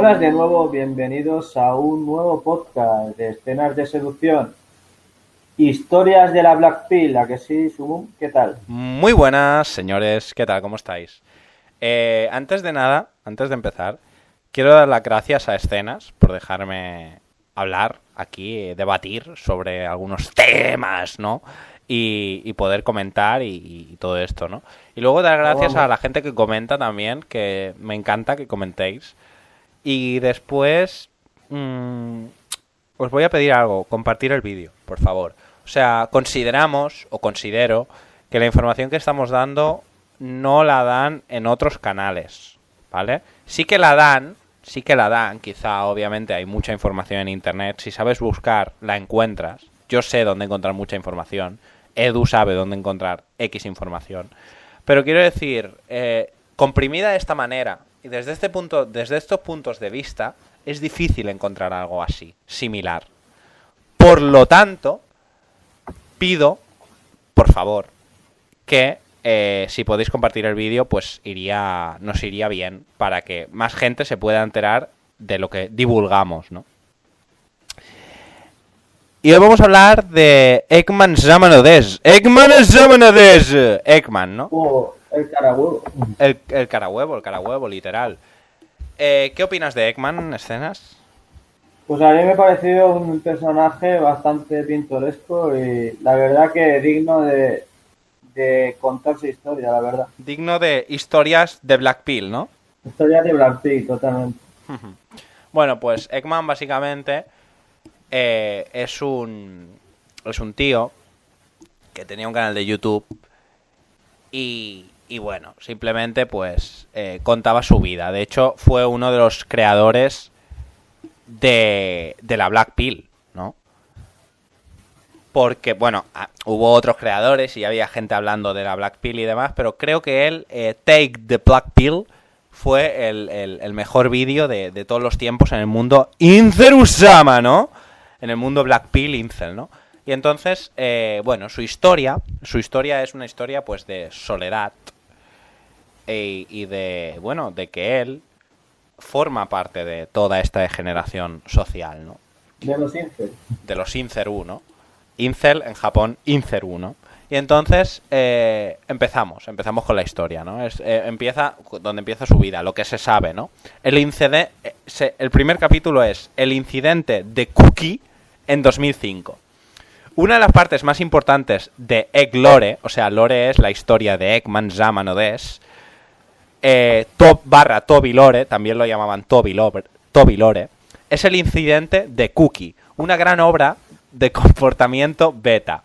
Buenas de nuevo, bienvenidos a un nuevo podcast de escenas de seducción. Historias de la Black Pill, ¿a que sí, Subum? ¿Qué tal? Muy buenas, señores, ¿qué tal? ¿Cómo estáis? Eh, antes de nada, antes de empezar, quiero dar las gracias a Escenas por dejarme hablar aquí, eh, debatir sobre algunos temas, ¿no? Y, y poder comentar y, y todo esto, ¿no? Y luego dar gracias a la gente que comenta también, que me encanta que comentéis. Y después mm, os voy a pedir algo, compartir el vídeo, por favor. O sea, consideramos o considero que la información que estamos dando no la dan en otros canales, ¿vale? Sí que la dan, sí que la dan, quizá obviamente hay mucha información en internet, si sabes buscar la encuentras. Yo sé dónde encontrar mucha información, Edu sabe dónde encontrar X información. Pero quiero decir, eh, comprimida de esta manera y desde este punto, desde estos puntos de vista, es difícil encontrar algo así, similar. Por lo tanto, pido, por favor, que eh, si podéis compartir el vídeo, pues iría, nos iría bien para que más gente se pueda enterar de lo que divulgamos, ¿no? Y hoy vamos a hablar de Ekman Zamanades. Ekman Zamanades. Ekman, ¿no? Oh, el carabudo. El, el carahuevo, el carahuevo, literal. Eh, ¿Qué opinas de Ekman, escenas? Pues a mí me ha parecido un personaje bastante pintoresco y la verdad que digno de, de contar su historia, la verdad. Digno de historias de Black Pill, ¿no? Historia de Brad Pitt, totalmente. Bueno, pues Ekman básicamente eh, es un es un tío que tenía un canal de YouTube y, y bueno, simplemente pues eh, contaba su vida. De hecho, fue uno de los creadores de, de la Black Pill, ¿no? Porque, bueno, ah, hubo otros creadores y había gente hablando de la Black Pill y demás, pero creo que él, eh, Take the Black Pill, fue el, el- mejor vídeo de, de todos los tiempos en el mundo Incerusama, ¿no? En el mundo Black Pill Incel, ¿no? Y entonces, eh, bueno, su historia, su historia es una historia pues de soledad e- y de, bueno, de que él forma parte de toda esta generación social, ¿no? De los Incel. de los Inceru, ¿no? Incel en Japón, Inceru, ¿no? Y entonces eh, empezamos, empezamos con la historia, ¿no? Es, eh, empieza donde empieza su vida, lo que se sabe, ¿no? El, incide- eh, se- el primer capítulo es el incidente de Cookie en 2005. Una de las partes más importantes de Egg Lore, o sea, Lore es la historia de Eggman Zaman Odes, eh, Top barra Toby Lore, también lo llamaban Toby Lore, Toby es el incidente de Cookie, una gran obra de comportamiento beta.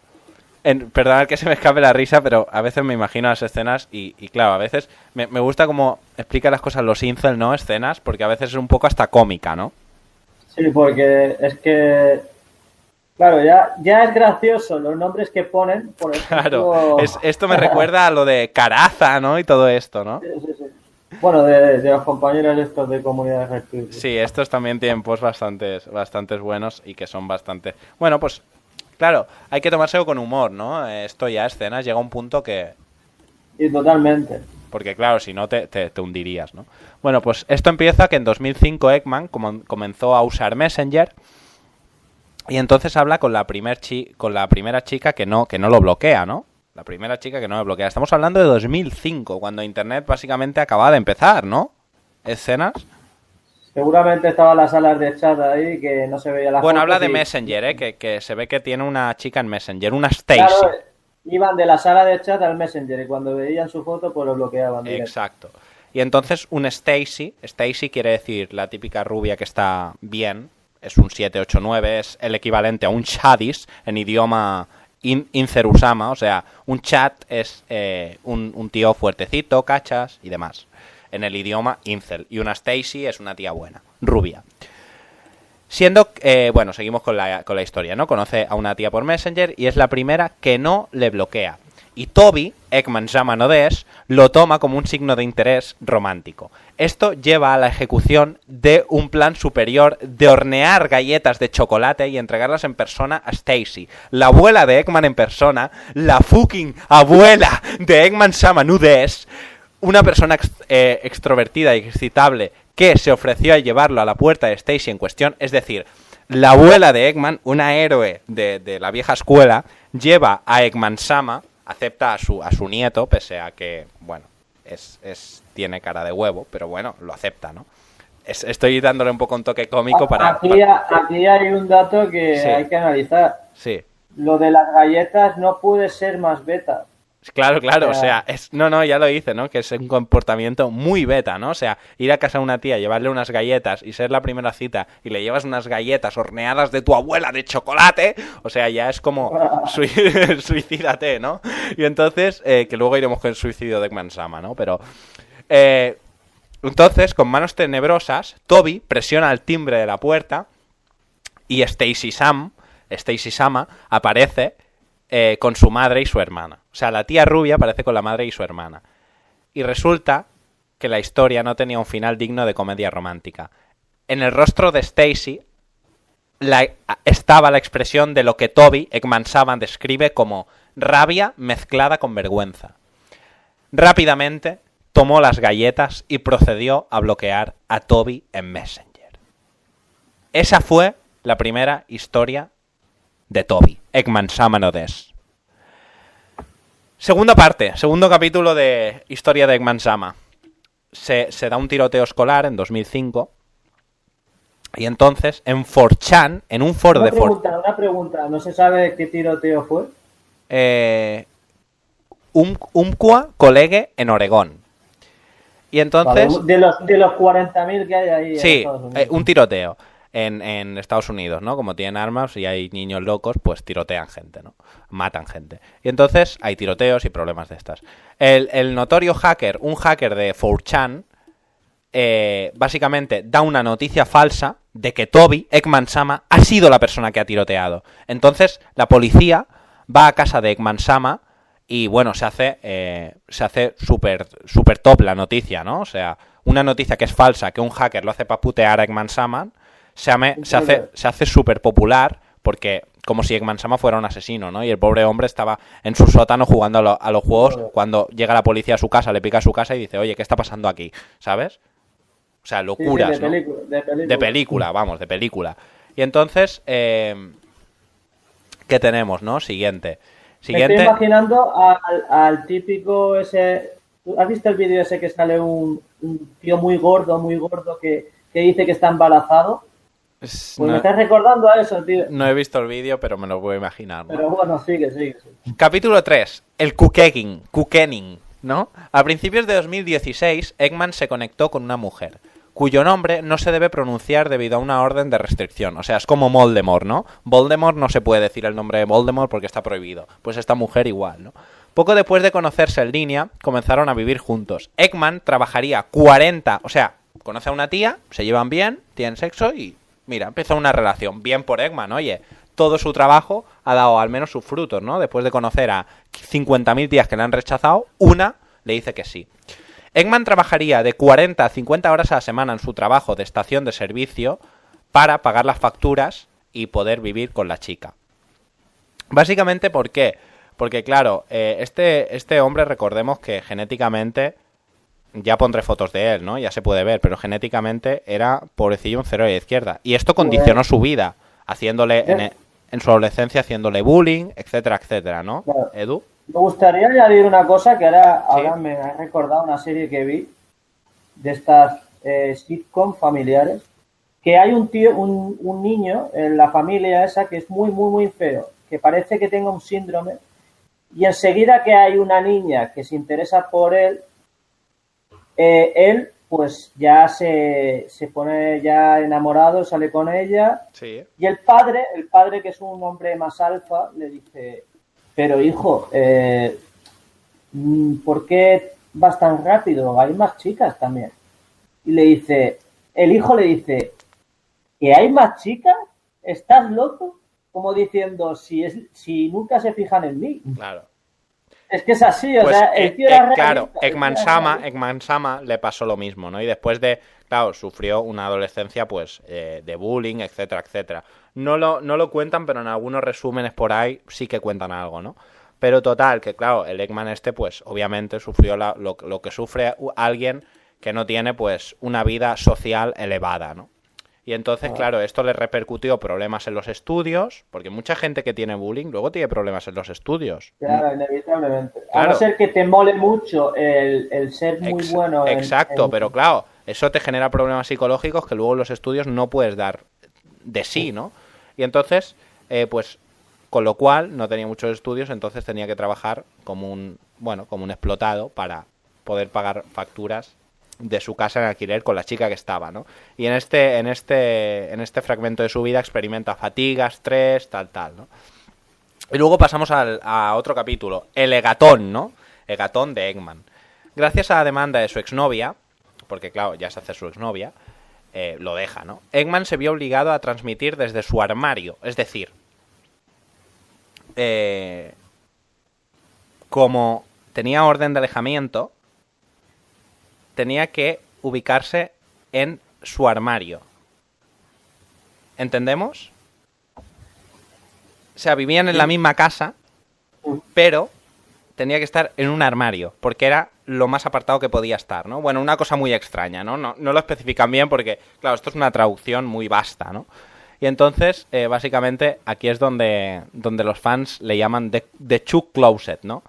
En, perdonad que se me escape la risa, pero a veces me imagino las escenas y, y claro, a veces me, me gusta como explica las cosas los incel, ¿no? Escenas, porque a veces es un poco hasta cómica, ¿no? Sí, porque es que. Claro, ya, ya es gracioso los nombres que ponen. Por ejemplo... Claro, es- esto me recuerda a lo de Caraza, ¿no? Y todo esto, ¿no? Sí, sí, sí. Bueno, de, de los compañeros estos de comunidades reptiles. Sí, estos también tienen posts bastantes, bastantes buenos y que son bastante... Bueno, pues claro, hay que tomárselo con humor, ¿no? Esto ya escenas llega a un punto que... Y totalmente. Porque claro, si no te, te- te hundirías, ¿no? Bueno, pues esto empieza que en 2005 Ekman comenzó a usar Messenger y entonces habla con la, primer chi- con la primera chica que no, que no lo bloquea, ¿no? La primera chica que no lo bloquea. Estamos hablando de 2005, cuando Internet básicamente acababa de empezar, ¿no? Escenas. Seguramente estaban las salas de chat ahí que no se veía la Bueno, habla de y- Messenger, ¿eh? Que, que se ve que tiene una chica en Messenger, una Stacy. Claro, iban de la sala de chat al Messenger y cuando veían su foto pues lo bloqueaban. directo. Exacto. Y entonces un Stacy, Stacy quiere decir la típica rubia que está bien, es un 789, es el equivalente a un chadis en idioma in- incerusama, o sea, un chat es eh, un, un tío fuertecito, cachas y demás, en el idioma incel. Y una Stacy es una tía buena, rubia. Siendo, eh, bueno, seguimos con la, con la historia, ¿no? Conoce a una tía por Messenger y es la primera que no le bloquea. Y Toby, Ekman Shaman Odes, lo toma como un signo de interés romántico. Esto lleva a la ejecución de un plan superior de hornear galletas de chocolate y entregarlas en persona a Stacy, la abuela de Ekman en persona, la fucking abuela de Ekman Shaman Odes, una persona eh, extrovertida y excitable que se ofreció a llevarlo a la puerta de Stacy en cuestión, es decir, la abuela de Eggman, una héroe de, la vieja escuela, lleva a Eggman Sama, acepta a su, a su nieto, pese a que, bueno, es, es, tiene cara de huevo, pero bueno, lo acepta, ¿no? estoy dándole un poco un toque cómico para... Aquí, aquí hay un dato que hay que analizar. Sí. Lo de las galletas no puede ser más beta. Claro, claro, o sea, es, no, no, ya lo hice, ¿no? Que es un comportamiento muy beta, ¿no? O sea, ir a casa de una tía, llevarle unas galletas y ser la primera cita y le llevas unas galletas horneadas de tu abuela de chocolate, o sea, ya es como suicídate, ¿no? Y entonces, eh, que luego iremos con el suicidio de Ekman-sama, ¿no? Pero, eh, entonces, con manos tenebrosas, Toby presiona el timbre de la puerta y Stacy Sam, Stacy Sama, aparece eh, con su madre y su hermana. O sea, la tía rubia aparece con la madre y su hermana. Y resulta que la historia no tenía un final digno de comedia romántica. En el rostro de Stacy estaba la expresión de lo que Toby Ekman Saban describe como rabia mezclada con vergüenza. Rápidamente tomó las galletas y procedió a bloquear a Toby en Messenger. Esa fue la primera historia de Toby, Ekman Samanodes. Segunda parte, segundo capítulo de Historia de Ekman Sama. Se, da un tiroteo escolar en 2005. Y entonces, en 4chan, en un foro de 4 Una pregunta, ¿no se sabe qué tiroteo fue? Eh, un, Umqua Colegue en Oregón. Y entonces... de los, de los 40.000 que hay ahí. Sí, eh, un tiroteo en, Estados Unidos, ¿no? Como tienen armas y hay niños locos, pues tirotean gente, ¿no? Matan gente. Y entonces hay tiroteos y problemas de estas. El, notorio hacker, un hacker de 4chan, eh, básicamente da una noticia falsa de que Toby, Ekman Sama, ha sido la persona que ha tiroteado. Entonces la policía va a casa de Ekman Sama y bueno, se hace, eh, se hace súper super top la noticia, ¿no? O sea, una noticia que es falsa, que un hacker lo hace para putear a Ekman Sama, se, se hace, se hace súper popular porque como si Ekman Sama fuera un asesino, ¿no? Y el pobre hombre estaba en su sótano jugando a, los juegos cuando llega la policía a su casa, le pica a su casa y dice, oye, ¿qué está pasando aquí? ¿Sabes? O sea, locuras, de, película, de, película. vamos, de película. Y entonces, eh, ¿qué tenemos, no? Siguiente. Siguiente. estoy imaginando al, típico ese... ¿Has visto el vídeo ese que sale un, tío muy gordo, muy gordo, que, que dice que está embarazado? Pues me estás recordando a eso, tío. No he visto el vídeo, pero me lo puedo imaginar. Pero bueno, sigue, sigue, Capítulo 3. El Kukening, ¿no? A principios de 2016, Eggman se conectó con una mujer, cuyo nombre no se debe pronunciar debido a una orden de restricción. O sea, es como Voldemort, ¿no? Voldemort no se puede decir el nombre de Voldemort porque está prohibido. Pues esta mujer igual, ¿no? Poco después de conocerse en línea, comenzaron a vivir juntos. Eggman trabajaría 40, o sea, conoce a una tía, se llevan bien, tienen sexo y mira, empezó una relación. Bien por Eggman, oye, todo su trabajo ha dado al menos sus frutos, ¿no? Después de conocer a 50.000 tías que le han rechazado, una le dice que sí. Eggman trabajaría de 40 a 50 horas a la semana en su trabajo de estación de servicio para pagar las facturas y poder vivir con la chica. Básicamente, ¿por qué? Porque, claro, eh, este, este hombre, recordemos que genéticamente ya pondré fotos de él, ¿no? Ya se puede ver, pero genéticamente era pobrecillo un cero de izquierda. Y esto condicionó su vida, haciéndole en, su adolescencia, haciéndole bullying, etcétera, etcétera, ¿no? Edu. Me gustaría añadir una cosa que ahora, ahora me ha recordado una serie que vi de estas eh, sitcom familiares, que hay un tío, un, un niño en la familia esa que es muy, muy, muy feo, que parece que tenga un síndrome, y enseguida que hay una niña que se interesa por él, eh, él pues ya se, se, pone ya enamorado, sale con ella. Y el padre, el padre que es un hombre más alfa, le dice, pero hijo, eh, mm, ¿por qué vas tan rápido? Hay más chicas también. Y le dice, el hijo le dice, ¿que hay más chicas? ¿Estás loco? Como diciendo, si, es, si nunca se fijan en mí. Claro. Es que es así, o pues, sea, el eh, era eh, Claro, Ekman Sama, le pasó lo mismo, ¿no? Y después de, claro, sufrió una adolescencia, pues, eh, de bullying, etcétera, etcétera. No lo, no lo cuentan, pero en algunos resúmenes por ahí sí que cuentan algo, ¿no? Pero total, que claro, el Eggman este, pues obviamente sufrió lo, lo, que sufre alguien que no tiene, pues, una vida social elevada, ¿no? Y entonces, ah. claro, esto le repercutió problemas en los estudios, porque mucha gente que tiene bullying luego tiene problemas en los estudios. Claro, inevitablemente. A no ser que te mole mucho el, ser muy bueno. exacto, pero claro, eso te genera problemas psicológicos que luego en los estudios no puedes dar de sí, ¿no? Y entonces, eh, pues con lo cual no tenía muchos estudios, entonces tenía que trabajar como un, bueno, como un explotado para poder pagar facturas de su casa en alquiler con la chica que estaba, ¿no? Y en este, en este, en este fragmento de su vida experimenta fatiga, estrés, tal, tal, ¿no? Y luego pasamos al, a otro capítulo, el Egatón, ¿no? Egatón de Eggman. Gracias a la demanda de su exnovia, porque claro, ya se hace su exnovia, eh, lo deja, ¿no? Eggman se vio obligado a transmitir desde su armario, es decir, eh, como tenía orden de alejamiento, tenía que ubicarse en su armario. ¿Entendemos? O sea, vivían en la misma casa, pero tenía que estar en un armario, porque era lo más apartado que podía estar, ¿no? Bueno, una cosa muy extraña, ¿no? No, no lo especifican bien porque, claro, esto es una traducción muy vasta, ¿no? Y entonces, eh, básicamente, aquí es donde, donde los fans le llaman The, the Chuck Closet, ¿no?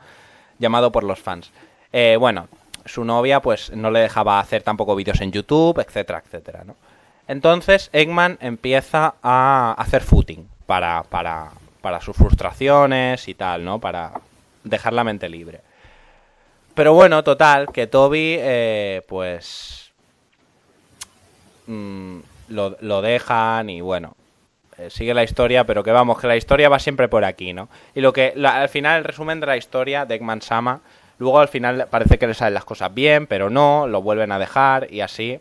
Llamado por los fans. Eh, bueno, su novia pues no le dejaba hacer tampoco vídeos en YouTube, etcétera, etcétera, ¿no? Entonces Eggman empieza a hacer footing para, para, para sus frustraciones y tal, ¿no? Para dejar la mente libre. Pero bueno, total, que Toby, eh, pues... Mm, lo, lo, dejan y bueno, eh, sigue la historia, pero que vamos, que la historia va siempre por aquí, ¿no? Y lo que, al final, el resumen de la historia de Ekman Sama, luego al final parece que le salen las cosas bien, pero no, lo vuelven a dejar y así.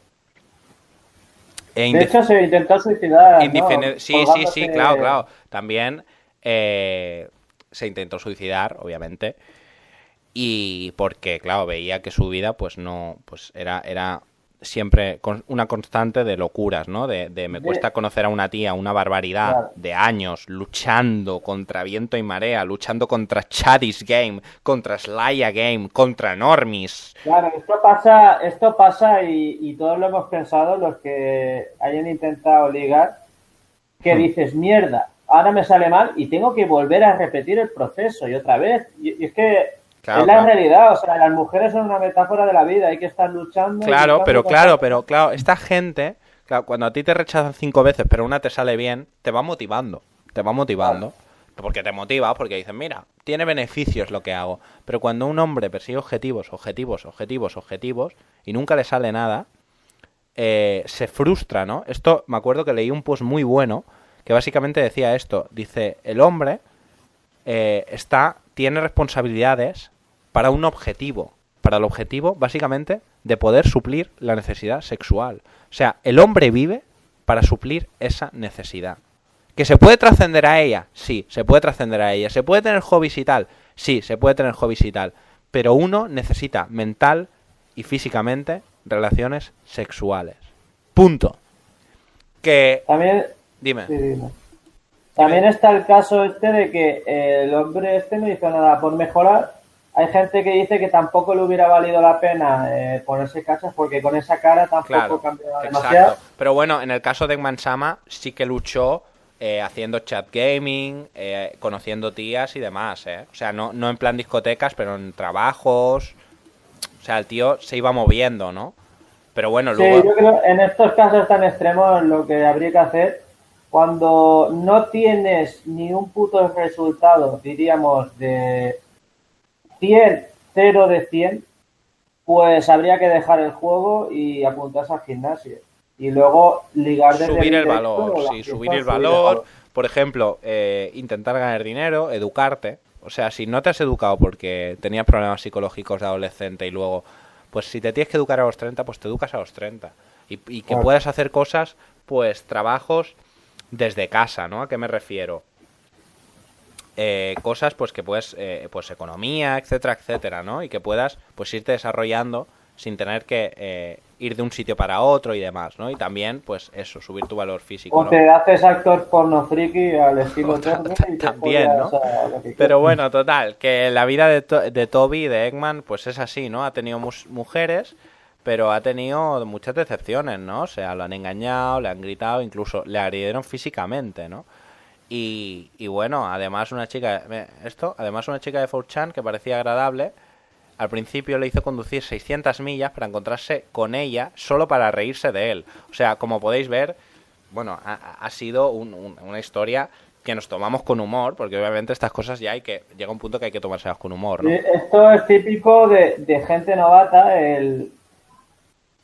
E de hecho, se intentó suicidar. Sí, sí, sí, claro, claro. También eh, se intentó suicidar, obviamente. Y porque, claro, veía que su vida, pues no, pues era, era siempre una constante de locuras, ¿no? De, me cuesta conocer a una tía, una barbaridad de años luchando contra viento y marea, luchando contra Chadis Game, contra Slaya Game, contra Normis. Claro, esto pasa, esto pasa y, todos lo hemos pensado, los que hayan intentado ligar, que hmm. dices, mierda, ahora me sale mal y tengo que volver a repetir el proceso y otra vez. y es que es la realidad, o sea, las mujeres son una metáfora de la vida, hay que estar luchando. Claro, pero claro, pero claro, esta gente, cuando a ti te rechazan cinco veces, pero una te sale bien, te va motivando, te va motivando. Porque te motiva, porque dices, mira, tiene beneficios lo que hago. Pero cuando un hombre persigue objetivos, objetivos, objetivos, objetivos, y nunca le sale nada, eh, se frustra, ¿no? Esto, me acuerdo que leí un post muy bueno, que básicamente decía esto. Dice, el hombre eh, está, tiene responsabilidades para un objetivo. Para el objetivo, básicamente, de poder suplir la necesidad sexual. O sea, el hombre vive para suplir esa necesidad. ¿Que se puede trascender a ella? Sí, se puede trascender a ella. ¿Se puede tener hobbies y tal? Sí, se puede tener hobbies y tal. Pero uno necesita mental y físicamente relaciones sexuales. Punto. Que... También... Dime. También está el caso este de que el hombre este no hizo nada por mejorar hay gente que dice que tampoco le hubiera valido la pena eh, ponerse cachas porque con esa cara tampoco cambiaba demasiado. Pero bueno, en el caso de Mansama sí que luchó eh, haciendo chat gaming, eh, conociendo tías y demás, ¿eh? O sea, no, no en plan discotecas, pero en trabajos. O sea, el tío se iba moviendo, ¿no? Pero bueno, luego... Sí, yo creo en estos casos tan extremos lo que habría que hacer cuando no tienes ni un puto resultado, diríamos, de 100, 0 de 100, pues habría que dejar el juego y apuntarse al gimnasio. Y luego ligar de Subir el valor, sí, subir el valor. Por ejemplo, eh, intentar ganar dinero, educarte. O sea, si no te has educado porque tenías problemas psicológicos de adolescente y luego, pues si te tienes que educar a los 30, pues te educas a los 30. Y, que puedas hacer cosas, pues trabajos desde casa, ¿no? ¿A qué me refiero? Eh, cosas pues que puedes, eh, pues economía, etcétera, etcétera, ¿no? Y que puedas pues irte desarrollando sin tener que eh, ir de un sitio para otro y demás, ¿no? Y también, pues eso, subir tu valor físico. O te haces actor porno friki al estilo y También, ¿no? Pero bueno, total, que la vida de, de Toby, de Eggman, pues es así, ¿no? Ha tenido mujeres, pero ha tenido muchas decepciones, ¿no? O sea, lo han engañado, le han gritado, incluso le agredieron físicamente, ¿no? Y, y bueno, además una chica, esto, además una chica de 4chan que parecía agradable, al principio le hizo conducir 600 millas para encontrarse con ella solo para reírse de él. O sea, como podéis ver, bueno, ha, sido una historia que nos tomamos con humor, porque obviamente estas cosas ya hay que llega un punto que hay que tomárselas con humor. ¿no? Esto es típico de gente novata, el,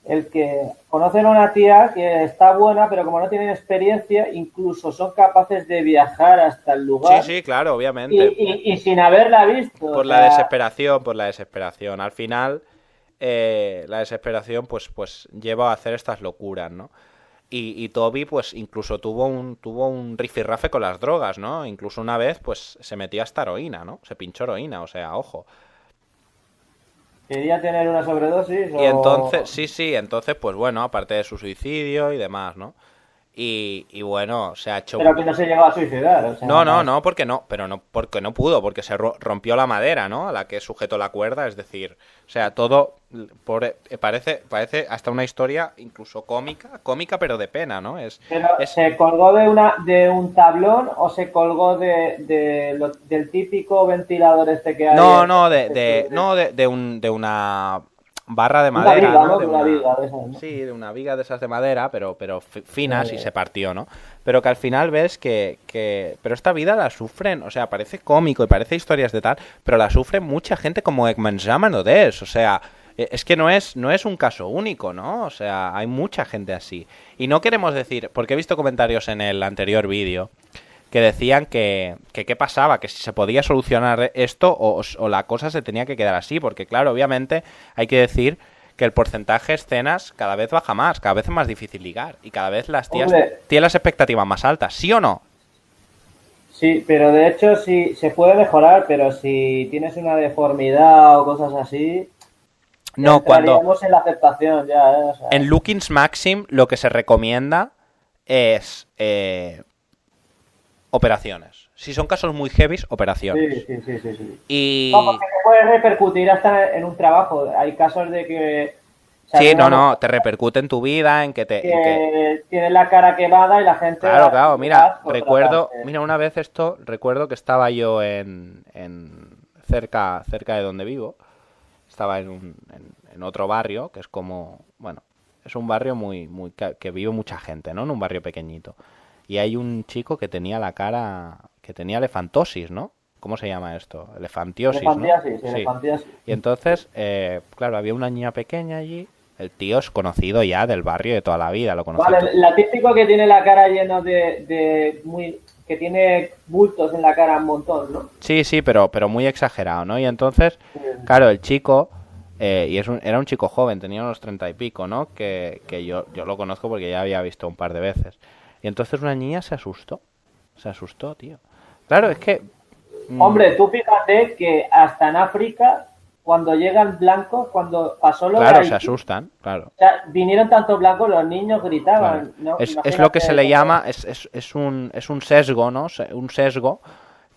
el que conocen a una tía que está buena, pero como no tienen experiencia, incluso son capaces de viajar hasta el lugar. Sí, sí, claro, obviamente. Y, sin haberla visto. Por la desesperación, por la desesperación. Al final, eh, la desesperación, pues, pues lleva a hacer estas locuras, ¿no? Y, y, Toby, pues, incluso tuvo un, tuvo un rifirrafe con las drogas, ¿no? Incluso una vez, pues, se metía hasta heroína, ¿no? Se pinchó heroína, o sea, ojo. ¿Quería tener una sobredosis? Y entonces, sí, sí, entonces, pues bueno, aparte de su suicidio y demás, ¿no? Y, bueno, se ha hecho. Pero que no se llegó a suicidar. no, no, no, porque no, pero no, porque no pudo, porque se rompió la madera, ¿no? A la que sujetó la cuerda, es decir, o sea, todo por, eh, parece, parece hasta una historia incluso cómica, cómica pero de pena, ¿no? Es, ¿Se colgó de una de un tablón o se colgó de, del típico ventilador este que hay? No, no, de, de, no de, de, un, de una barra de madera. ¿no? De una, viga de esas, Sí, de una viga de esas de madera, pero, pero finas y se partió, ¿no? Pero que al final ves que, que... Pero esta vida la sufren, o sea, parece cómico y parece historias de tal, pero la sufre mucha gente como Ekman Zaman o Des, o sea... E, es que no es, no es un caso único, ¿no? O sea, hay mucha gente así. Y no queremos decir, porque he visto comentarios en el anterior vídeo, que decían que, qué pasaba, que si se podía solucionar esto o, la cosa se tenía que quedar así, porque claro, obviamente hay que decir que el porcentaje de escenas cada vez baja más, cada vez es más difícil ligar y cada vez las tías tienen las expectativas más altas, ¿sí o no? Sí, pero de hecho sí se puede mejorar, pero si tienes una deformidad o cosas así, no, cuando en la aceptación ya, ¿eh? en Lookings Maxim lo que se recomienda es eh, operaciones. Si son casos muy heavy, operaciones. Sí, sí, sí, sí. Y... No, porque puede repercutir hasta en un trabajo. Hay casos de que... sí, no, no, te repercute en tu vida, en que te... Que tienes la cara quemada y la gente... Claro, claro, mira, recuerdo, mira, una vez esto, recuerdo que estaba yo en, en cerca, cerca de donde vivo, estaba en, un, en, otro barrio, que es como, bueno, es un barrio muy, muy, que vive mucha gente, ¿no? En un barrio pequeñito y hay un chico que tenía la cara, que tenía elefantosis, ¿no? ¿Cómo se llama esto? Elefantiosis, elefantiasis, ¿no? Y entonces, eh, claro, había una niña pequeña allí. El tío es conocido ya del barrio de toda la vida, lo conoce. Vale, la típico que tiene la cara llena de, de muy que tiene bultos en la cara un montón, ¿no? Sí, sí, pero, pero muy exagerado, ¿no? Y entonces, claro, el chico, eh, y es un, era un chico joven, tenía unos treinta y pico, ¿no? Que, que yo, yo lo conozco porque ya había visto un par de veces. Y entonces una niña se asustó. Se asustó, tío. Claro, es que... Mm, Hombre, tú fíjate que hasta en África, cuando llegan blancos, cuando pasó lo Claro, se asustan, claro. O sea, vinieron tantos blancos, los niños gritaban. Es, lo que se le llama, es, es, es, un, es un sesgo, ¿no? Un sesgo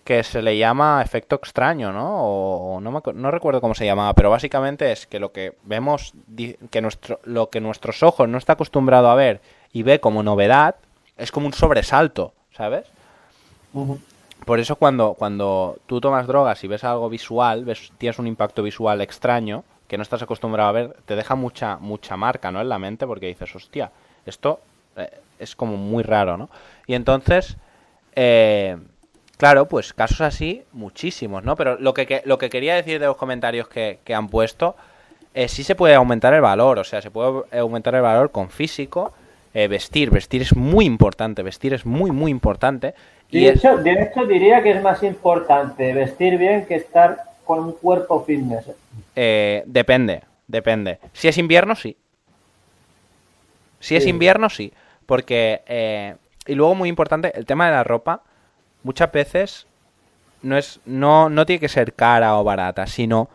que se le llama efecto extraño, ¿no? O, no, me, no recuerdo cómo se llamaba, pero básicamente es que lo que vemos, que nuestro, lo que nuestros ojos no está acostumbrado a ver y ve como novedad, es como un sobresalto, ¿sabes? Por eso cuando, cuando tú tomas drogas y ves algo visual, ves, tienes un impacto visual extraño que no estás acostumbrado a ver, te deja mucha, mucha marca, ¿no? En la mente porque dices, hostia, esto eh, es como muy raro, ¿no? Y entonces, eh, claro, pues casos así, muchísimos, ¿no? Pero lo que, lo que quería decir de los comentarios que, que han puesto, es sí se puede aumentar el valor, o sea, se puede aumentar el valor con físico, eh, vestir. Vestir es muy importante, vestir es muy, muy importante. Y de, hecho, de hecho, diría que es más importante vestir bien que estar con un cuerpo fitness. Eh, depende, depende. Si es invierno, sí. Si es invierno, sí. Porque, eh, y luego muy importante, el tema de la ropa, muchas veces no, es, no, no tiene que ser cara o barata, sino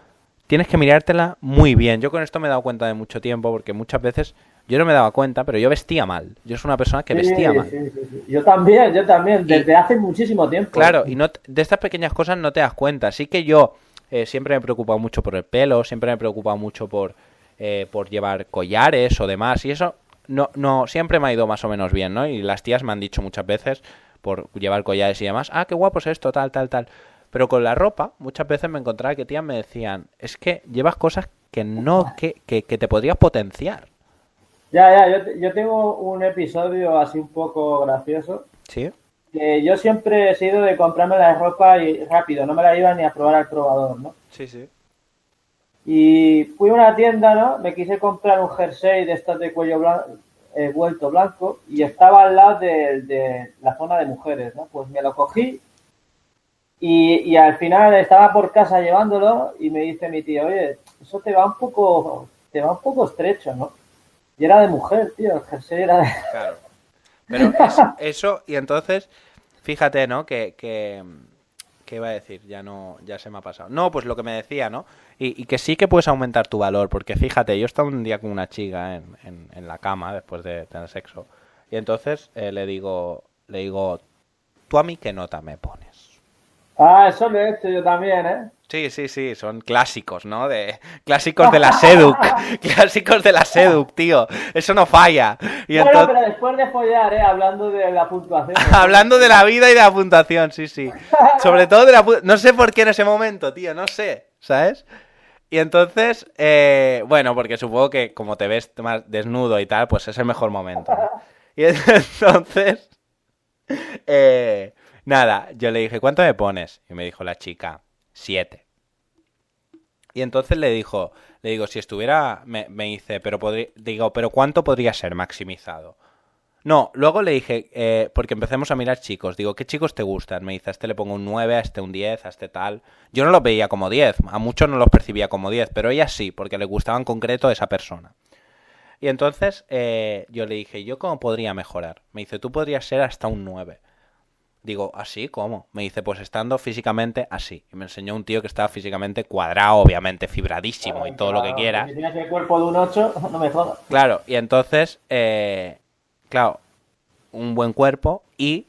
tienes que mirártela muy bien. Yo con esto me he dado cuenta de mucho tiempo, porque muchas veces yo no me daba cuenta, pero yo vestía mal. Yo soy una persona que vestía mal. yo también, yo también, desde hace muchísimo tiempo. Claro, y no, de estas pequeñas cosas no te das cuenta. Así que yo eh, siempre me he preocupado mucho por el pelo, siempre me he preocupado mucho por, eh, por llevar collares o demás, y eso no, no, siempre me ha ido más o menos bien, ¿no? Y las tías me han dicho muchas veces por llevar collares y demás, ah, qué guapo es esto, tal, tal, tal. Pero con la ropa, muchas veces me encontraba que tías me decían, es que llevas cosas que no, que, que, te podrías potenciar. Ya, ya, yo, yo, tengo un episodio así un poco gracioso. Sí. Que yo siempre he sido de comprarme la ropa y rápido, no me la iba ni a probar al probador, ¿no? Sí, sí. Y fui a una tienda, ¿no? Me quise comprar un jersey de estos de cuello blanco, eh, vuelto blanco y estaba al lado de, de, la zona de mujeres, ¿no? Pues me lo cogí y, al final estaba por casa llevándolo y me dice mi tío, oye, eso te va un poco, te va un poco estrecho, ¿no? Y era de mujer, tío, el jersey era de... Claro. Pero eso, y entonces, fíjate, ¿no? Que, que, ¿Qué iba a decir? Ya no, ya se me ha pasado. No, pues lo que me decía, ¿no? Y, que sí que puedes aumentar tu valor, porque fíjate, yo estaba un día con una chica en, en, la cama después de tener sexo, y entonces eh, le digo, le digo, ¿tú a mí qué nota me pones? Ah, eso lo he hecho yo también, ¿eh? Sí, sí, sí, son clásicos, ¿no? De clásicos de la Seduc, clásicos de la Seduc, tío. Eso no falla. Y bueno, pero después de follar, ¿eh? Hablando de la puntuación. Hablando de la vida y de la puntuación, sí, sí. Sobre todo de la no sé por qué en ese momento, tío, no sé, ¿sabes? Y entonces, eh, bueno, porque supongo que como te ves más desnudo y tal, pues es el mejor momento. Y entonces, eh, Nada, yo le dije, ¿cuánto me pones? Y me dijo la chica, siete. Y entonces le dijo, le digo, si estuviera, me, dice, pero digo, pero ¿cuánto podría ser maximizado? No, luego le dije, eh, porque empecemos a mirar chicos, digo, ¿qué chicos te gustan? Me dice, a este le pongo un 9, a este un 10, a este tal. Yo no los veía como 10, a muchos no los percibía como 10, pero ella sí, porque le gustaba en concreto esa persona. Y entonces eh, yo le dije, ¿yo cómo podría mejorar? Me dice, tú podrías ser hasta un 9. Digo, ¿así? ¿Cómo? Me dice, pues estando físicamente así. Y me enseñó un tío que estaba físicamente cuadrado, obviamente, fibradísimo y todo lo que quieras. Si tienes el cuerpo de un 8, no me jodas. Claro, y entonces, eh, claro, un buen cuerpo y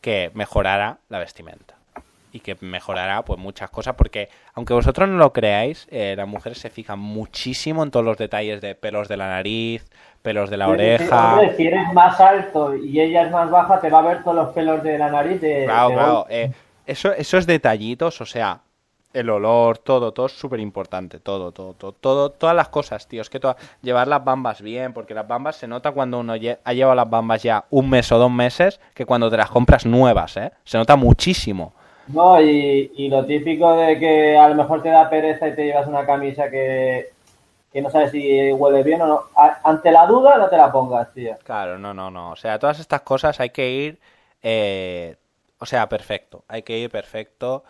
que mejorara la vestimenta. Y que mejorará pues muchas cosas, porque aunque vosotros no lo creáis, eh, las mujeres se fijan muchísimo en todos los detalles de pelos de la nariz, pelos de la oreja. si eres más alto y ella es más baja, te va a ver todos los pelos de la nariz. De, claro, claro. Eh, eso, esos detallitos, o sea, el olor, todo, todo es súper importante. Todo, todo, todo, todo, todas las cosas, tío. Es que llevar las bambas bien, porque las bambas se nota cuando uno ha llevado las bambas ya un mes o dos meses que cuando te las compras nuevas, ¿eh? Se nota muchísimo. No, y, y lo típico de que a lo mejor te da pereza y te llevas una camisa que que no sabes si huele bien o no. ante la duda, no te la pongas, tío. Claro, no, no, no. O sea, todas estas cosas hay que ir, eh, o sea, perfecto. Hay que ir perfecto.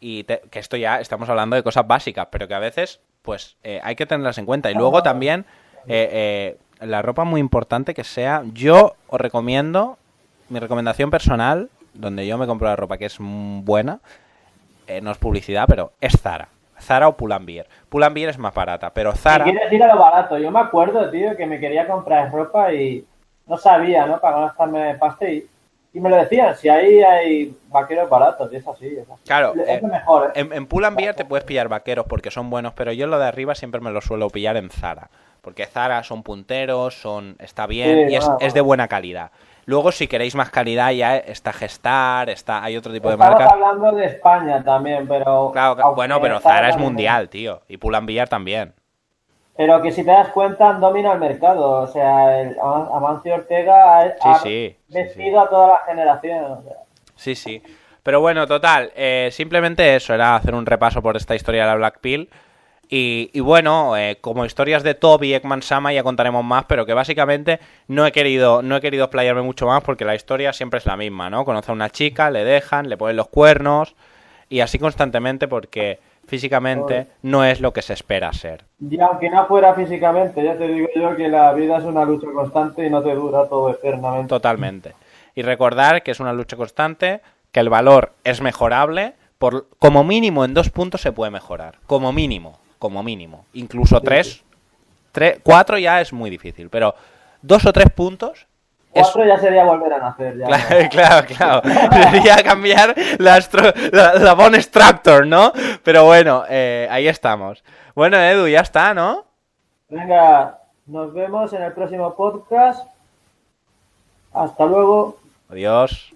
Y que esto ya estamos hablando de cosas básicas, pero que a veces, pues, eh, hay que tenerlas en cuenta. Y luego también, eh, la ropa muy importante que sea. Yo os recomiendo, mi recomendación personal, donde yo me compro la ropa que es buena, no es publicidad, pero es Zara. Zara o Pull&Bear. Pull&Bear es más barata, pero Zara... quieres ir a lo barato. Yo me acuerdo, tío, que me quería comprar ropa y no sabía, ¿no? Para gastarme pasta y, me lo decían, si ahí hay vaqueros baratos y es así. Es así. Claro, es eh, mejor, ¿eh? en, en Pull&Bear te puedes pillar vaqueros porque son buenos, pero yo lo de arriba siempre me lo suelo pillar en Zara. Porque Zara son punteros, son está bien y es, es de buena calidad. Luego, si queréis más calidad, ya está Gestar, está, hay otro tipo de marcas. hablando de España también, pero. Claro, bueno, pero Zara es mundial, tío. Y Pull&Bear también. Pero que si te das cuenta, domina el mercado. O sea, el Amancio Ortega ha, vestido a toda la generación. Sí, sí. Pero bueno, total, eh, simplemente eso, era hacer un repaso por esta historia de la Black Pill. Y, bueno, eh, como historias de Toby y Ekman Sama ya contaremos más, pero que básicamente no he querido no he querido explayarme mucho más porque la historia siempre es la misma, ¿no? Conoce a una chica, le dejan, le ponen los cuernos y así constantemente porque físicamente no es lo que se espera ser. Y aunque no fuera físicamente, ya te digo yo que la vida es una lucha constante y no te dura todo eternamente. Totalmente. Y recordar que es una lucha constante, que el valor es mejorable, por como mínimo en dos puntos se puede mejorar, como mínimo. Como mínimo. Incluso tres, tres, cuatro ya es muy difícil, pero dos o tres puntos. Cuatro ya sería volver a nacer. Ya, claro, claro, claro. Sería cambiar la, la, la Bone Structure, ¿no? Pero bueno, eh, ahí estamos. Bueno, Edu, ya está, ¿no? Venga, nos vemos en el próximo podcast. Hasta luego. Adiós.